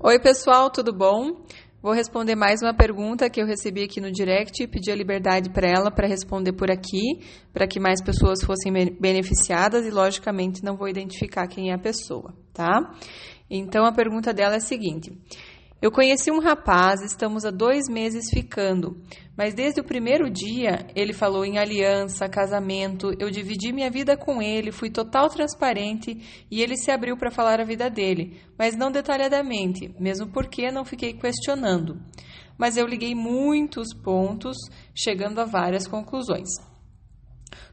Oi, pessoal, tudo bom? Vou responder mais uma pergunta que eu recebi aqui no direct e pedi a liberdade para ela para responder por aqui, para que mais pessoas fossem beneficiadas e, logicamente, não vou identificar quem é a pessoa, tá? Então, a pergunta dela é a seguinte: eu conheci um rapaz, estamos há dois meses ficando, mas desde o primeiro dia ele falou em aliança, casamento. Eu dividi minha vida com ele, fui total transparente e ele se abriu para falar a vida dele, mas não detalhadamente, mesmo porque não fiquei questionando. Mas eu liguei muitos pontos, chegando a várias conclusões.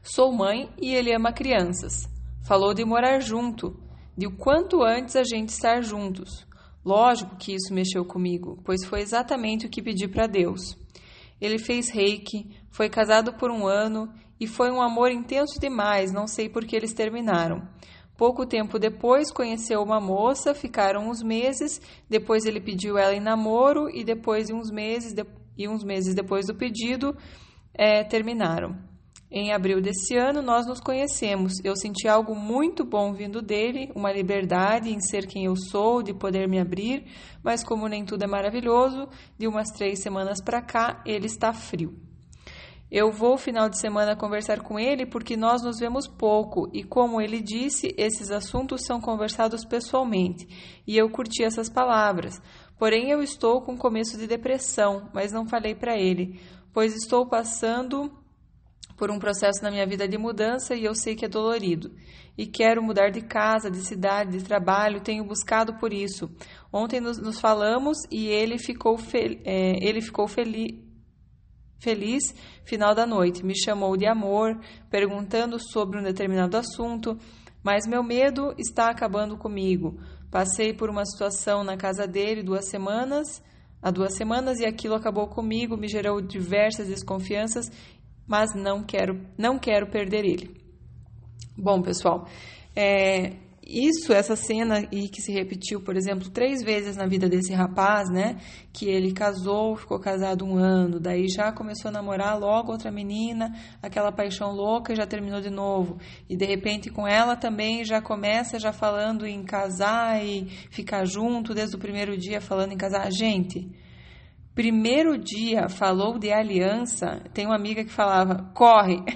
Sou mãe e ele ama crianças. Falou de morar junto, de o quanto antes a gente estar juntos. Lógico que isso mexeu comigo, pois foi exatamente o que pedi para Deus. Ele fez reiki, foi casado por um ano e foi um amor intenso demais, não sei por que eles terminaram. Pouco tempo depois conheceu uma moça, ficaram uns meses, depois ele pediu ela em namoro e depois de uns meses de, e uns meses depois do pedido é, terminaram. Em abril desse ano, nós nos conhecemos. Eu senti algo muito bom vindo dele, uma liberdade em ser quem eu sou, de poder me abrir, mas como nem tudo é maravilhoso, de umas três semanas para cá, ele está frio. Eu vou final de semana conversar com ele porque nós nos vemos pouco e, como ele disse, esses assuntos são conversados pessoalmente. E eu curti essas palavras. Porém, eu estou com começo de depressão, mas não falei para ele, pois estou passando por um processo na minha vida de mudança e eu sei que é dolorido. E quero mudar de casa, de cidade, de trabalho, tenho buscado por isso. Ontem nos, nos falamos e ele ficou, fel é, ele ficou feliz feliz final da noite. Me chamou de amor, perguntando sobre um determinado assunto, mas meu medo está acabando comigo. Passei por uma situação na casa dele duas semanas, há duas semanas, e aquilo acabou comigo, me gerou diversas desconfianças mas não quero, não quero perder ele. Bom, pessoal, é, isso, essa cena e que se repetiu, por exemplo, três vezes na vida desse rapaz, né? Que ele casou, ficou casado um ano, daí já começou a namorar logo outra menina, aquela paixão louca e já terminou de novo. E de repente com ela também já começa já falando em casar e ficar junto desde o primeiro dia falando em casar. Gente, primeiro dia falou de aliança, tem uma amiga que falava: corre.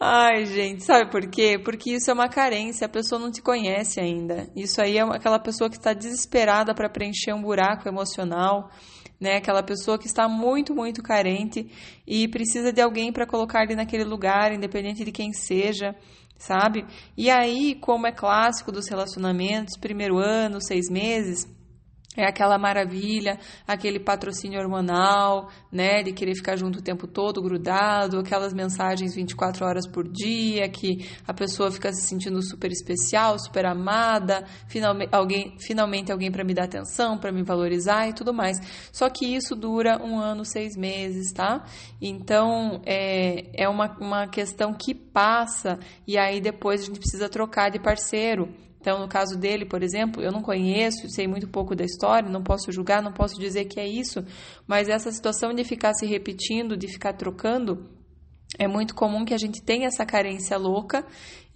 Ai, gente, sabe por quê? Porque isso é uma carência, a pessoa não te conhece ainda. Isso aí é aquela pessoa que está desesperada para preencher um buraco emocional, né? Aquela pessoa que está muito, muito carente e precisa de alguém para colocar ele naquele lugar, independente de quem seja, sabe? E aí, como é clássico dos relacionamentos, primeiro ano, seis meses, é aquela maravilha, aquele patrocínio hormonal, né, de querer ficar junto o tempo todo, grudado, aquelas mensagens 24 horas por dia, que a pessoa fica se sentindo super especial, super amada, finalmente alguém, finalmente alguém para me dar atenção, para me valorizar e tudo mais. Só que isso dura um ano, seis meses, tá? Então é, é uma, uma questão que passa e aí depois a gente precisa trocar de parceiro. Então, no caso dele, por exemplo, eu não conheço, sei muito pouco da história, não posso julgar, não posso dizer que é isso, mas essa situação de ficar se repetindo, de ficar trocando, é muito comum que a gente tenha essa carência louca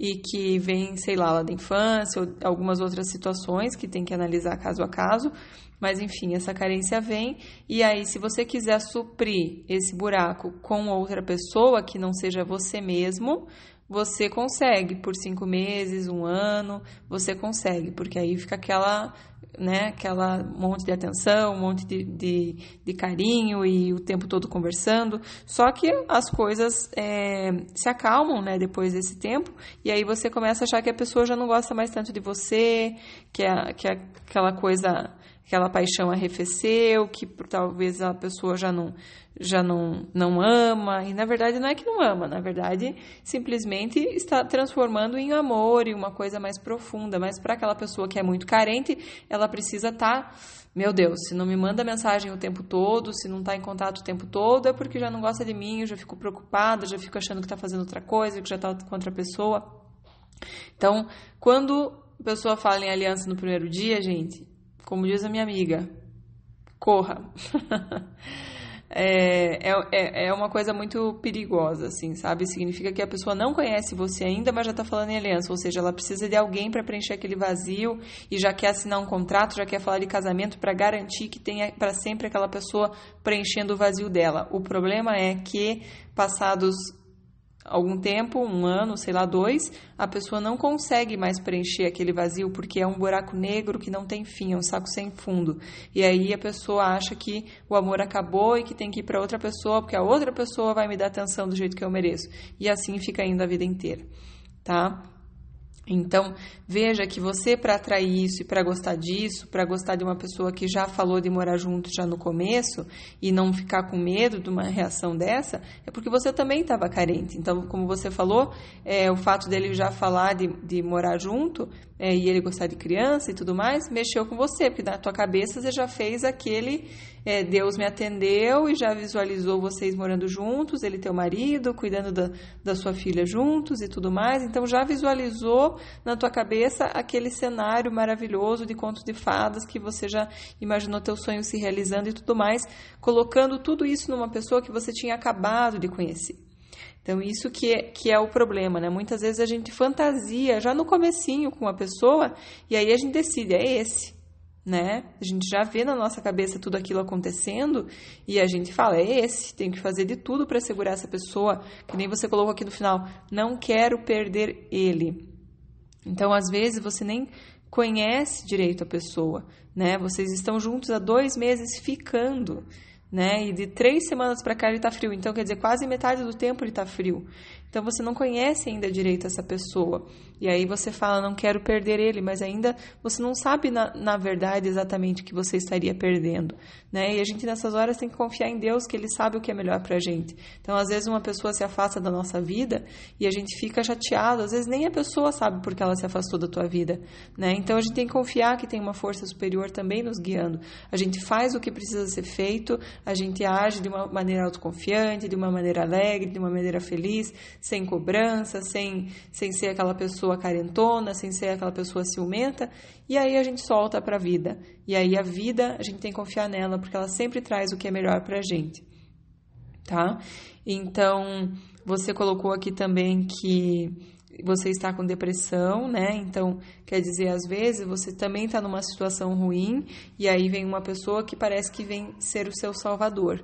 e que vem, sei lá, lá da infância ou algumas outras situações que tem que analisar caso a caso, mas enfim, essa carência vem. E aí se você quiser suprir esse buraco com outra pessoa que não seja você mesmo, você consegue por cinco meses, um ano, você consegue, porque aí fica aquela, né, aquela monte de atenção, um monte de, de, de carinho e o tempo todo conversando. Só que as coisas é, se acalmam, né, depois desse tempo, e aí você começa a achar que a pessoa já não gosta mais tanto de você, que, é, que é aquela coisa aquela paixão arrefeceu, que talvez a pessoa já não já não, não ama, e na verdade não é que não ama, na verdade simplesmente está transformando em amor e uma coisa mais profunda, mas para aquela pessoa que é muito carente, ela precisa estar, tá, meu Deus, se não me manda mensagem o tempo todo, se não está em contato o tempo todo, é porque já não gosta de mim, eu já fico preocupada, já fico achando que está fazendo outra coisa, que já está com outra pessoa. Então, quando a pessoa fala em aliança no primeiro dia, gente, como diz a minha amiga, corra. é, é, é uma coisa muito perigosa, assim, sabe? Significa que a pessoa não conhece você ainda, mas já está falando em aliança, ou seja, ela precisa de alguém para preencher aquele vazio e já quer assinar um contrato, já quer falar de casamento para garantir que tenha para sempre aquela pessoa preenchendo o vazio dela. O problema é que passados algum tempo, um ano, sei lá, dois, a pessoa não consegue mais preencher aquele vazio porque é um buraco negro que não tem fim, é um saco sem fundo. E aí a pessoa acha que o amor acabou e que tem que ir para outra pessoa porque a outra pessoa vai me dar atenção do jeito que eu mereço. E assim fica indo a vida inteira, tá? Então, veja que você, para atrair isso e para gostar disso, para gostar de uma pessoa que já falou de morar junto já no começo e não ficar com medo de uma reação dessa, é porque você também estava carente. Então, como você falou, é, o fato dele já falar de, de morar junto é, e ele gostar de criança e tudo mais, mexeu com você, porque na tua cabeça você já fez aquele é, Deus me atendeu e já visualizou vocês morando juntos, ele teu marido, cuidando da, da sua filha juntos e tudo mais. Então já visualizou na tua cabeça aquele cenário maravilhoso de contos de fadas que você já imaginou teu sonho se realizando e tudo mais, colocando tudo isso numa pessoa que você tinha acabado de conhecer. Então, isso que é, que é o problema, né? Muitas vezes a gente fantasia já no comecinho com uma pessoa e aí a gente decide, é esse, né? A gente já vê na nossa cabeça tudo aquilo acontecendo e a gente fala, é esse, tenho que fazer de tudo para segurar essa pessoa, que nem você colocou aqui no final, não quero perder ele. Então, às vezes, você nem conhece direito a pessoa, né? Vocês estão juntos há dois meses ficando né? E de três semanas para cá ele está frio. Então, quer dizer, quase metade do tempo ele está frio. Então, você não conhece ainda direito essa pessoa. E aí você fala, não quero perder ele, mas ainda você não sabe, na, na verdade, exatamente o que você estaria perdendo, né? E a gente, nessas horas, tem que confiar em Deus, que Ele sabe o que é melhor para a gente. Então, às vezes, uma pessoa se afasta da nossa vida e a gente fica chateado. Às vezes, nem a pessoa sabe porque ela se afastou da tua vida, né? Então, a gente tem que confiar que tem uma força superior também nos guiando. A gente faz o que precisa ser feito, a gente age de uma maneira autoconfiante, de uma maneira alegre, de uma maneira feliz, sem cobrança, sem, sem ser aquela pessoa carentona, sem ser aquela pessoa ciumenta, e aí a gente solta para a vida. E aí a vida, a gente tem que confiar nela, porque ela sempre traz o que é melhor para a gente. Tá? Então, você colocou aqui também que você está com depressão, né? Então, quer dizer, às vezes você também está numa situação ruim e aí vem uma pessoa que parece que vem ser o seu salvador.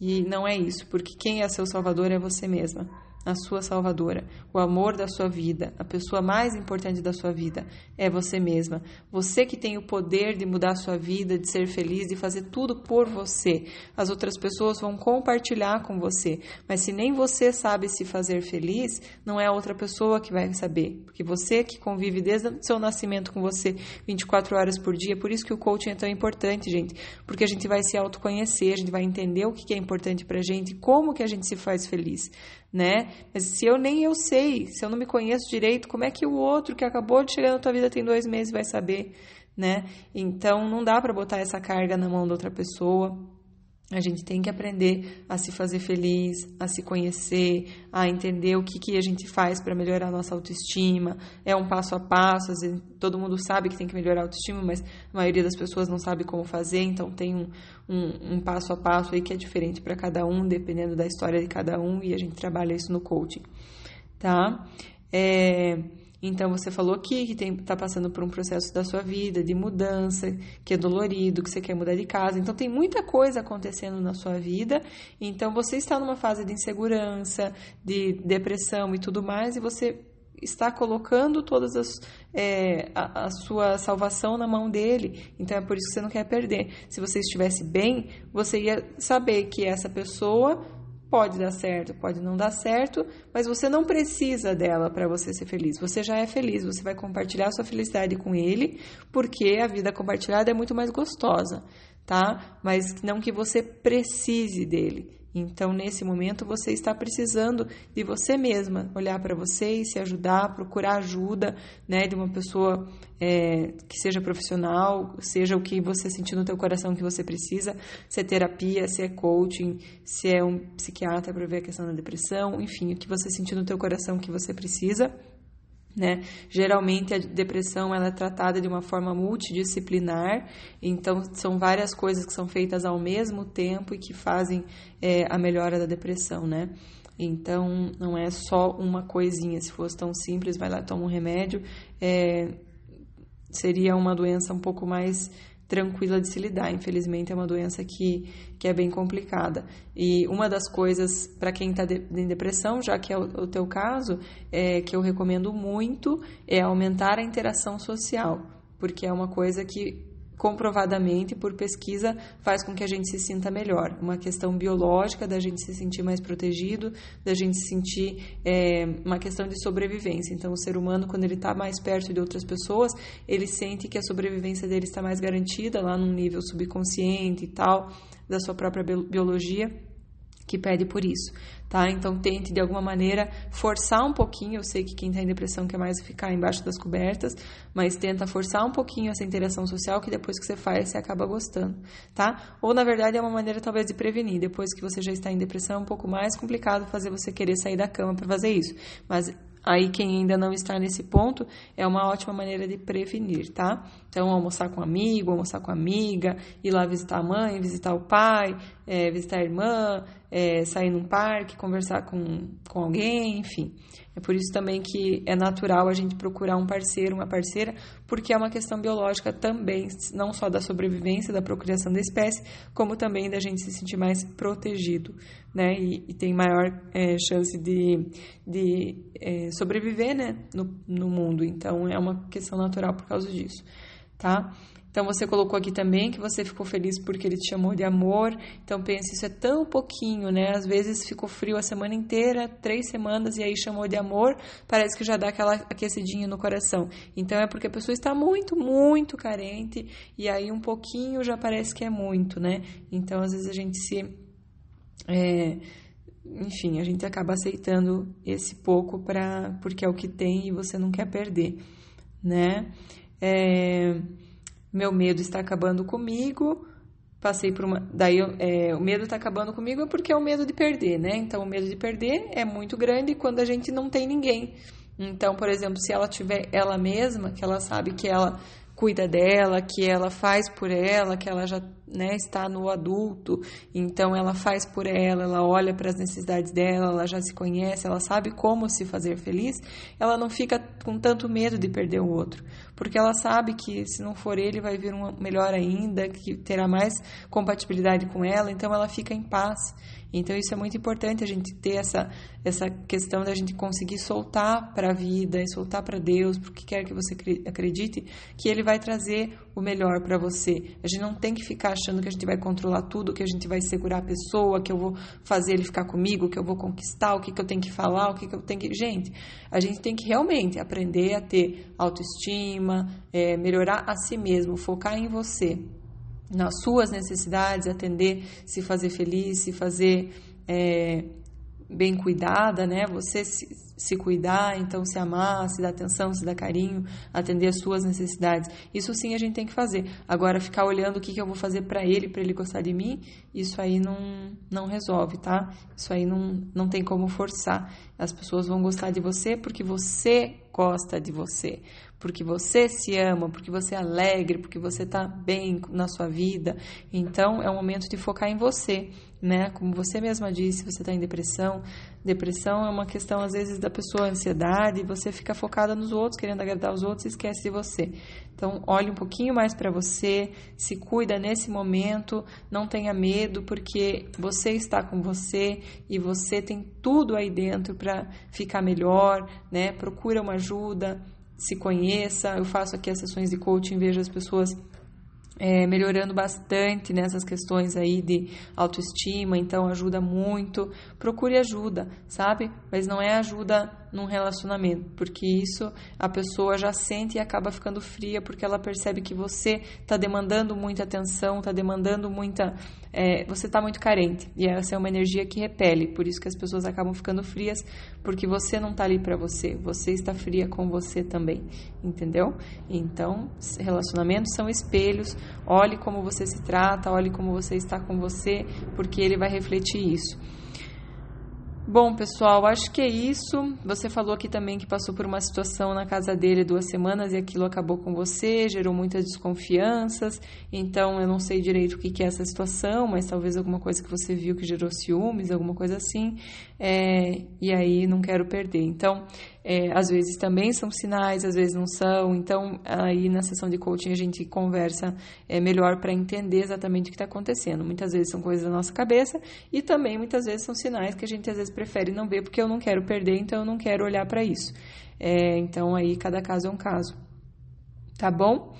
E não é isso, porque quem é seu salvador é você mesma a sua salvadora, o amor da sua vida, a pessoa mais importante da sua vida é você mesma. Você que tem o poder de mudar a sua vida, de ser feliz, de fazer tudo por você. As outras pessoas vão compartilhar com você, mas se nem você sabe se fazer feliz, não é a outra pessoa que vai saber, porque você que convive desde o seu nascimento com você 24 horas por dia, por isso que o coaching é tão importante, gente, porque a gente vai se autoconhecer, a gente vai entender o que é importante pra gente, como que a gente se faz feliz né? Mas se eu nem eu sei, se eu não me conheço direito, como é que o outro que acabou de chegar na tua vida tem dois meses vai saber, né? Então não dá para botar essa carga na mão da outra pessoa. A gente tem que aprender a se fazer feliz, a se conhecer, a entender o que, que a gente faz para melhorar a nossa autoestima. É um passo a passo, às vezes todo mundo sabe que tem que melhorar a autoestima, mas a maioria das pessoas não sabe como fazer, então tem um, um, um passo a passo aí que é diferente para cada um, dependendo da história de cada um, e a gente trabalha isso no coaching, tá? É, então você falou aqui que está passando por um processo da sua vida de mudança, que é dolorido, que você quer mudar de casa. Então tem muita coisa acontecendo na sua vida. Então você está numa fase de insegurança, de depressão e tudo mais, e você está colocando todas as é, a, a, sua salvação na mão dele. Então é por isso que você não quer perder. Se você estivesse bem, você ia saber que essa pessoa Pode dar certo, pode não dar certo, mas você não precisa dela para você ser feliz. Você já é feliz, você vai compartilhar sua felicidade com ele, porque a vida compartilhada é muito mais gostosa, tá? Mas não que você precise dele. Então, nesse momento, você está precisando de você mesma, olhar para você e se ajudar, procurar ajuda, né, de uma pessoa é, que seja profissional, seja o que você sentir no teu coração que você precisa, se é terapia, se é coaching, se é um psiquiatra para ver a questão da depressão, enfim, o que você sentir no teu coração que você precisa, Né? Geralmente a depressão ela é tratada de uma forma multidisciplinar, então são várias coisas que são feitas ao mesmo tempo e que fazem é, a melhora da depressão, né? Então não é só uma coisinha. Se fosse tão simples, vai lá toma um remédio, é, seria uma doença um pouco mais tranquila de se lidar. Infelizmente, é uma doença que, que é bem complicada. E uma das coisas para quem está de, em depressão, já que é o, o teu caso, é, que eu recomendo muito, é aumentar a interação social, porque é uma coisa que comprovadamente por pesquisa faz com que a gente se sinta melhor. Uma questão biológica da gente se sentir mais protegido, da gente se sentir é, uma questão de sobrevivência. Então, o ser humano, quando ele está mais perto de outras pessoas, ele sente que a sobrevivência dele está mais garantida lá num nível subconsciente e tal, da sua própria biologia que pede por isso, tá? Então tente de alguma maneira forçar um pouquinho. Eu sei que quem está em depressão quer mais ficar embaixo das cobertas, mas tenta forçar um pouquinho essa interação social que depois que você faz você acaba gostando, tá? Ou na verdade é uma maneira talvez de prevenir. Depois que você já está em depressão é um pouco mais complicado fazer você querer sair da cama para fazer isso, mas Aí, quem ainda não está nesse ponto, é uma ótima maneira de prevenir, tá? Então, almoçar com um amigo, almoçar com amiga, ir lá visitar a mãe, visitar o pai, é, visitar a irmã, é, sair num parque, conversar com, com alguém, enfim. É por isso também que é natural a gente procurar um parceiro, uma parceira, porque é uma questão biológica também, não só da sobrevivência, da procriação da espécie, como também da gente se sentir mais protegido, né? E, e tem maior é, chance de, de é, sobreviver, né? No, no mundo. Então, é uma questão natural por causa disso, tá? Então você colocou aqui também que você ficou feliz porque ele te chamou de amor. Então pense, isso é tão pouquinho, né? Às vezes ficou frio a semana inteira, três semanas, e aí chamou de amor, parece que já dá aquela aquecidinha no coração. Então é porque a pessoa está muito, muito carente, e aí um pouquinho já parece que é muito, né? Então às vezes a gente se. É, enfim, a gente acaba aceitando esse pouco pra, porque é o que tem e você não quer perder, né? É, meu medo está acabando comigo. Passei por uma. Daí é, o medo está acabando comigo é porque é o medo de perder, né? Então o medo de perder é muito grande quando a gente não tem ninguém. Então, por exemplo, se ela tiver ela mesma, que ela sabe que ela cuida dela, que ela faz por ela, que ela já né, está no adulto, então ela faz por ela, ela olha para as necessidades dela, ela já se conhece, ela sabe como se fazer feliz, ela não fica com tanto medo de perder o outro, porque ela sabe que se não for ele vai vir um melhor ainda, que terá mais compatibilidade com ela, então ela fica em paz. Então isso é muito importante a gente ter essa essa questão da gente conseguir soltar para a vida e soltar para Deus, porque quer que você acredite que ele vai trazer o melhor para você. A gente não tem que ficar achando que a gente vai controlar tudo, que a gente vai segurar a pessoa, que eu vou fazer ele ficar comigo, que eu vou conquistar, o que, que eu tenho que falar, o que, que eu tenho que. Gente, a gente tem que realmente aprender a ter autoestima, é, melhorar a si mesmo, focar em você, nas suas necessidades, atender, se fazer feliz, se fazer. É, bem cuidada, né? Você se, se cuidar, então se amar, se dar atenção, se dar carinho, atender as suas necessidades. Isso sim a gente tem que fazer. Agora, ficar olhando o que, que eu vou fazer para ele, para ele gostar de mim, isso aí não, não resolve, tá? Isso aí não, não tem como forçar. As pessoas vão gostar de você porque você gosta de você, porque você se ama, porque você é alegre, porque você está bem na sua vida. Então, é o momento de focar em você né? Como você mesma disse, você está em depressão. Depressão é uma questão, às vezes, da pessoa, ansiedade, e você fica focada nos outros, querendo agradar os outros e esquece de você. Então, olhe um pouquinho mais para você, se cuida nesse momento, não tenha medo, porque você está com você e você tem tudo aí dentro para ficar melhor, né? Procura uma ajuda, se conheça. Eu faço aqui as sessões de coaching, vejo as pessoas é, melhorando bastante nessas questões aí de autoestima, então ajuda muito. Procure ajuda, sabe? Mas não é ajuda num relacionamento, porque isso a pessoa já sente e acaba ficando fria porque ela percebe que você está demandando muita atenção, está demandando muita. É, você está muito carente e essa é uma energia que repele, por isso que as pessoas acabam ficando frias, porque você não está ali para você, você está fria com você também, entendeu? Então, relacionamentos são espelhos, olhe como você se trata, olhe como você está com você, porque ele vai refletir isso. Bom, pessoal, acho que é isso. Você falou aqui também que passou por uma situação na casa dele duas semanas e aquilo acabou com você, gerou muitas desconfianças. Então, eu não sei direito o que é essa situação, mas talvez alguma coisa que você viu que gerou ciúmes, alguma coisa assim. É, e aí, não quero perder. Então, é, às vezes também são sinais, às vezes não são. Então, aí na sessão de coaching a gente conversa é, melhor para entender exatamente o que está acontecendo. Muitas vezes são coisas da nossa cabeça e também muitas vezes são sinais que a gente às vezes prefere não ver porque eu não quero perder, então eu não quero olhar para isso. É, então, aí cada caso é um caso. Tá bom?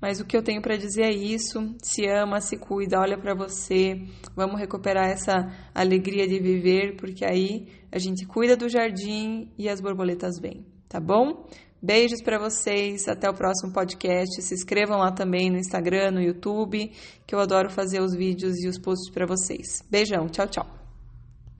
Mas o que eu tenho para dizer é isso. Se ama, se cuida, olha para você. Vamos recuperar essa alegria de viver, porque aí a gente cuida do jardim e as borboletas vêm, tá bom? Beijos para vocês, até o próximo podcast. Se inscrevam lá também no Instagram, no YouTube, que eu adoro fazer os vídeos e os posts para vocês. Beijão, tchau, tchau.